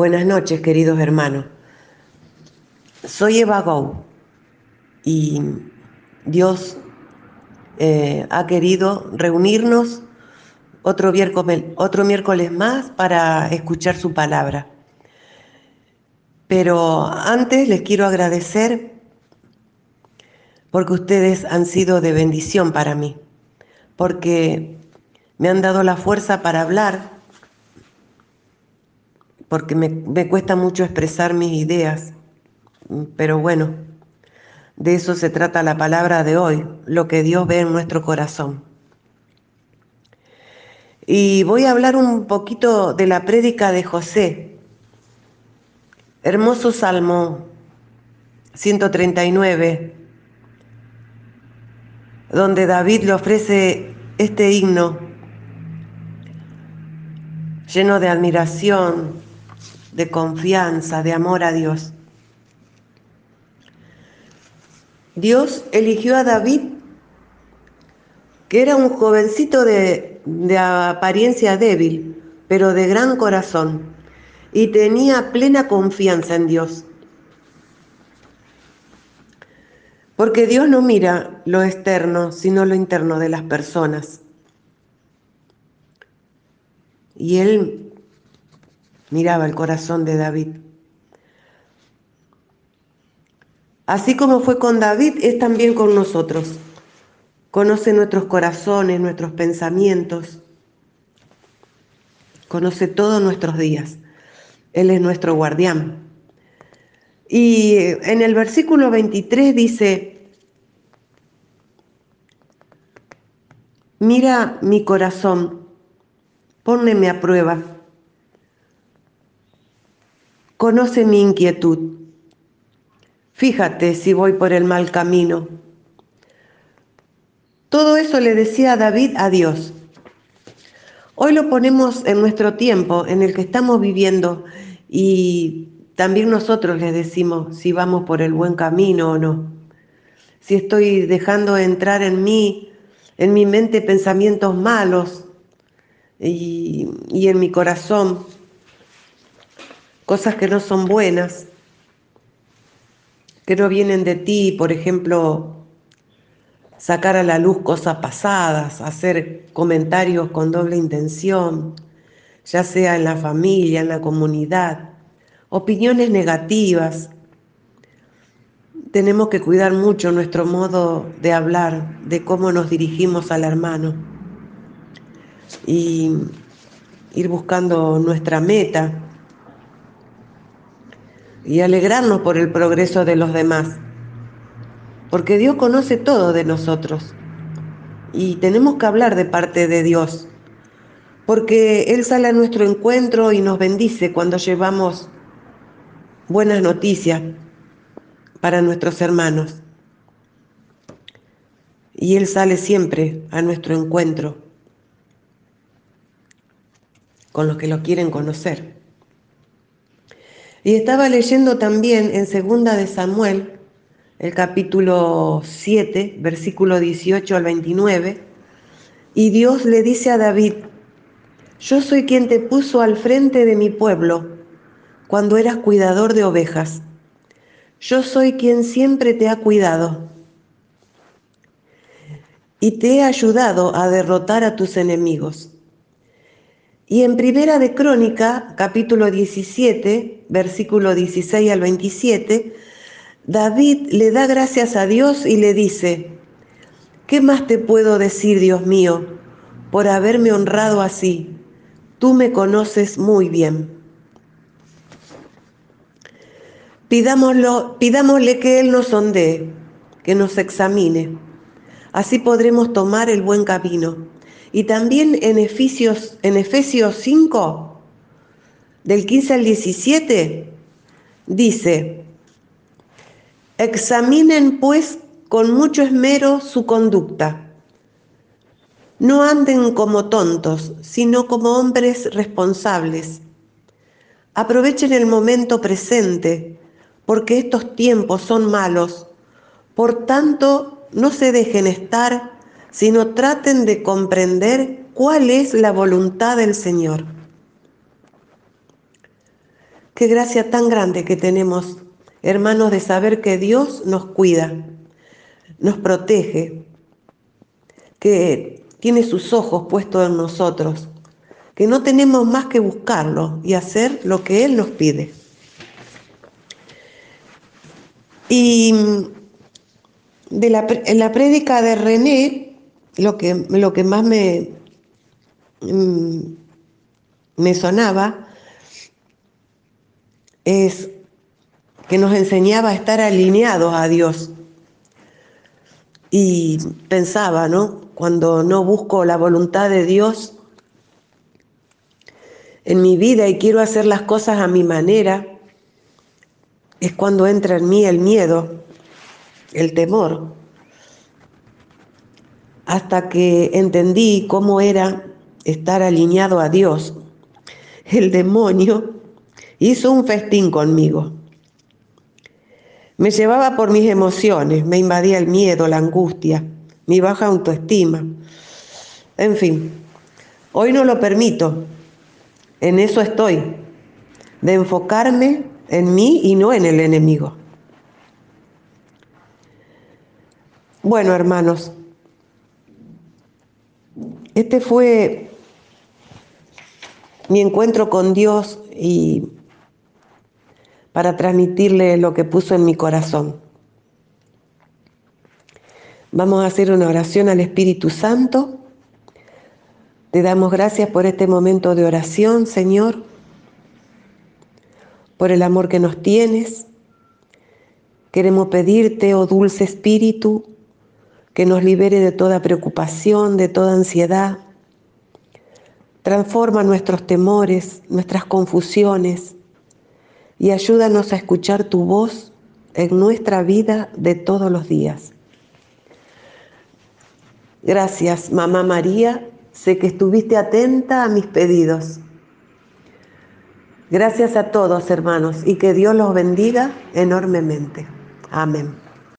Buenas noches, queridos hermanos. Soy Eva Gou y Dios eh, ha querido reunirnos otro otro miércoles más para escuchar su palabra. Pero antes les quiero agradecer porque ustedes han sido de bendición para mí, porque me han dado la fuerza para hablar, porque me, me cuesta mucho expresar mis ideas, pero bueno, de eso se trata la palabra de hoy, lo que Dios ve en nuestro corazón. Y voy a hablar un poquito de la prédica de José. Hermoso Salmo 139, donde David le ofrece este himno lleno de admiración, de confianza, de amor a Dios. Dios eligió a David, que era un jovencito de, de, apariencia débil, pero de gran corazón, y tenía plena confianza en Dios. Porque Dios no mira lo externo, sino lo interno de las personas. Y él miraba el corazón de David. Así como fue con David, es también con nosotros. Conoce nuestros corazones, nuestros pensamientos. Conoce todos nuestros días. Él es nuestro guardián. Y en el versículo 23 dice, mira mi corazón, póneme a prueba, conoce mi inquietud Fíjate si voy por el mal camino. Todo eso le decía David a Dios. Hoy lo ponemos en nuestro tiempo, en el que estamos viviendo, y también nosotros le decimos si vamos por el buen camino o no. Si estoy dejando entrar en mí, en mi mente pensamientos malos y, y en mi corazón, cosas que no son buenas que no vienen de ti, por ejemplo, sacar a la luz cosas pasadas, hacer comentarios con doble intención, ya sea en la familia, en la comunidad, opiniones negativas. Tenemos que cuidar mucho nuestro modo de hablar, de cómo nos dirigimos al hermano y ir buscando nuestra meta y alegrarnos por el progreso de los demás. Porque Dios conoce todo de nosotros y tenemos que hablar de parte de Dios. Porque Él sale a nuestro encuentro y nos bendice cuando llevamos buenas noticias para nuestros hermanos. Y Él sale siempre a nuestro encuentro con los que lo quieren conocer. Y estaba leyendo también en Segunda de Samuel, el capítulo 7, versículo 18 al 29, y Dios le dice a David, yo soy quien te puso al frente de mi pueblo cuando eras cuidador de ovejas. Yo soy quien siempre te ha cuidado y te he ayudado a derrotar a tus enemigos. Y en Primera de Crónica, capítulo 17, versículo 16 al 27, David le da gracias a Dios y le dice, ¿qué más te puedo decir, Dios mío, por haberme honrado así? Tú me conoces muy bien. Pidámoslo, pidámosle que Él nos sondee, que nos examine. Así podremos tomar el buen camino y también en Efesios, en Efesios 5, del 15 al 17, dice, examinen pues con mucho esmero su conducta. No anden como tontos, sino como hombres responsables. Aprovechen el momento presente, porque estos tiempos son malos. Por tanto, no se dejen estar sino traten de comprender cuál es la voluntad del Señor. Qué gracia tan grande que tenemos, hermanos, de saber que Dios nos cuida, nos protege, que tiene sus ojos puestos en nosotros, que no tenemos más que buscarlo y hacer lo que Él nos pide. Y de la, en la prédica de René, lo que, lo que más me, mm, me sonaba es que nos enseñaba a estar alineados a Dios. Y pensaba, ¿no? Cuando no busco la voluntad de Dios en mi vida y quiero hacer las cosas a mi manera, es cuando entra en mí el miedo, el temor. Hasta que entendí cómo era estar alineado a Dios. El demonio hizo un festín conmigo. Me llevaba por mis emociones, me invadía el miedo, la angustia, mi baja autoestima. En fin, hoy no lo permito. En eso estoy, de enfocarme en mí y no en el enemigo. Bueno, hermanos, este fue mi encuentro con Dios y para transmitirle lo que puso en mi corazón. Vamos a hacer una oración al Espíritu Santo. Te damos gracias por este momento de oración, Señor, por el amor que nos tienes. Queremos pedirte, oh dulce Espíritu, que nos libere de toda preocupación, de toda ansiedad. Transforma nuestros temores, nuestras confusiones y ayúdanos a escuchar tu voz en nuestra vida de todos los días. Gracias, Mamá María, sé que estuviste atenta a mis pedidos. Gracias a todos, hermanos, y que Dios los bendiga enormemente. Amén.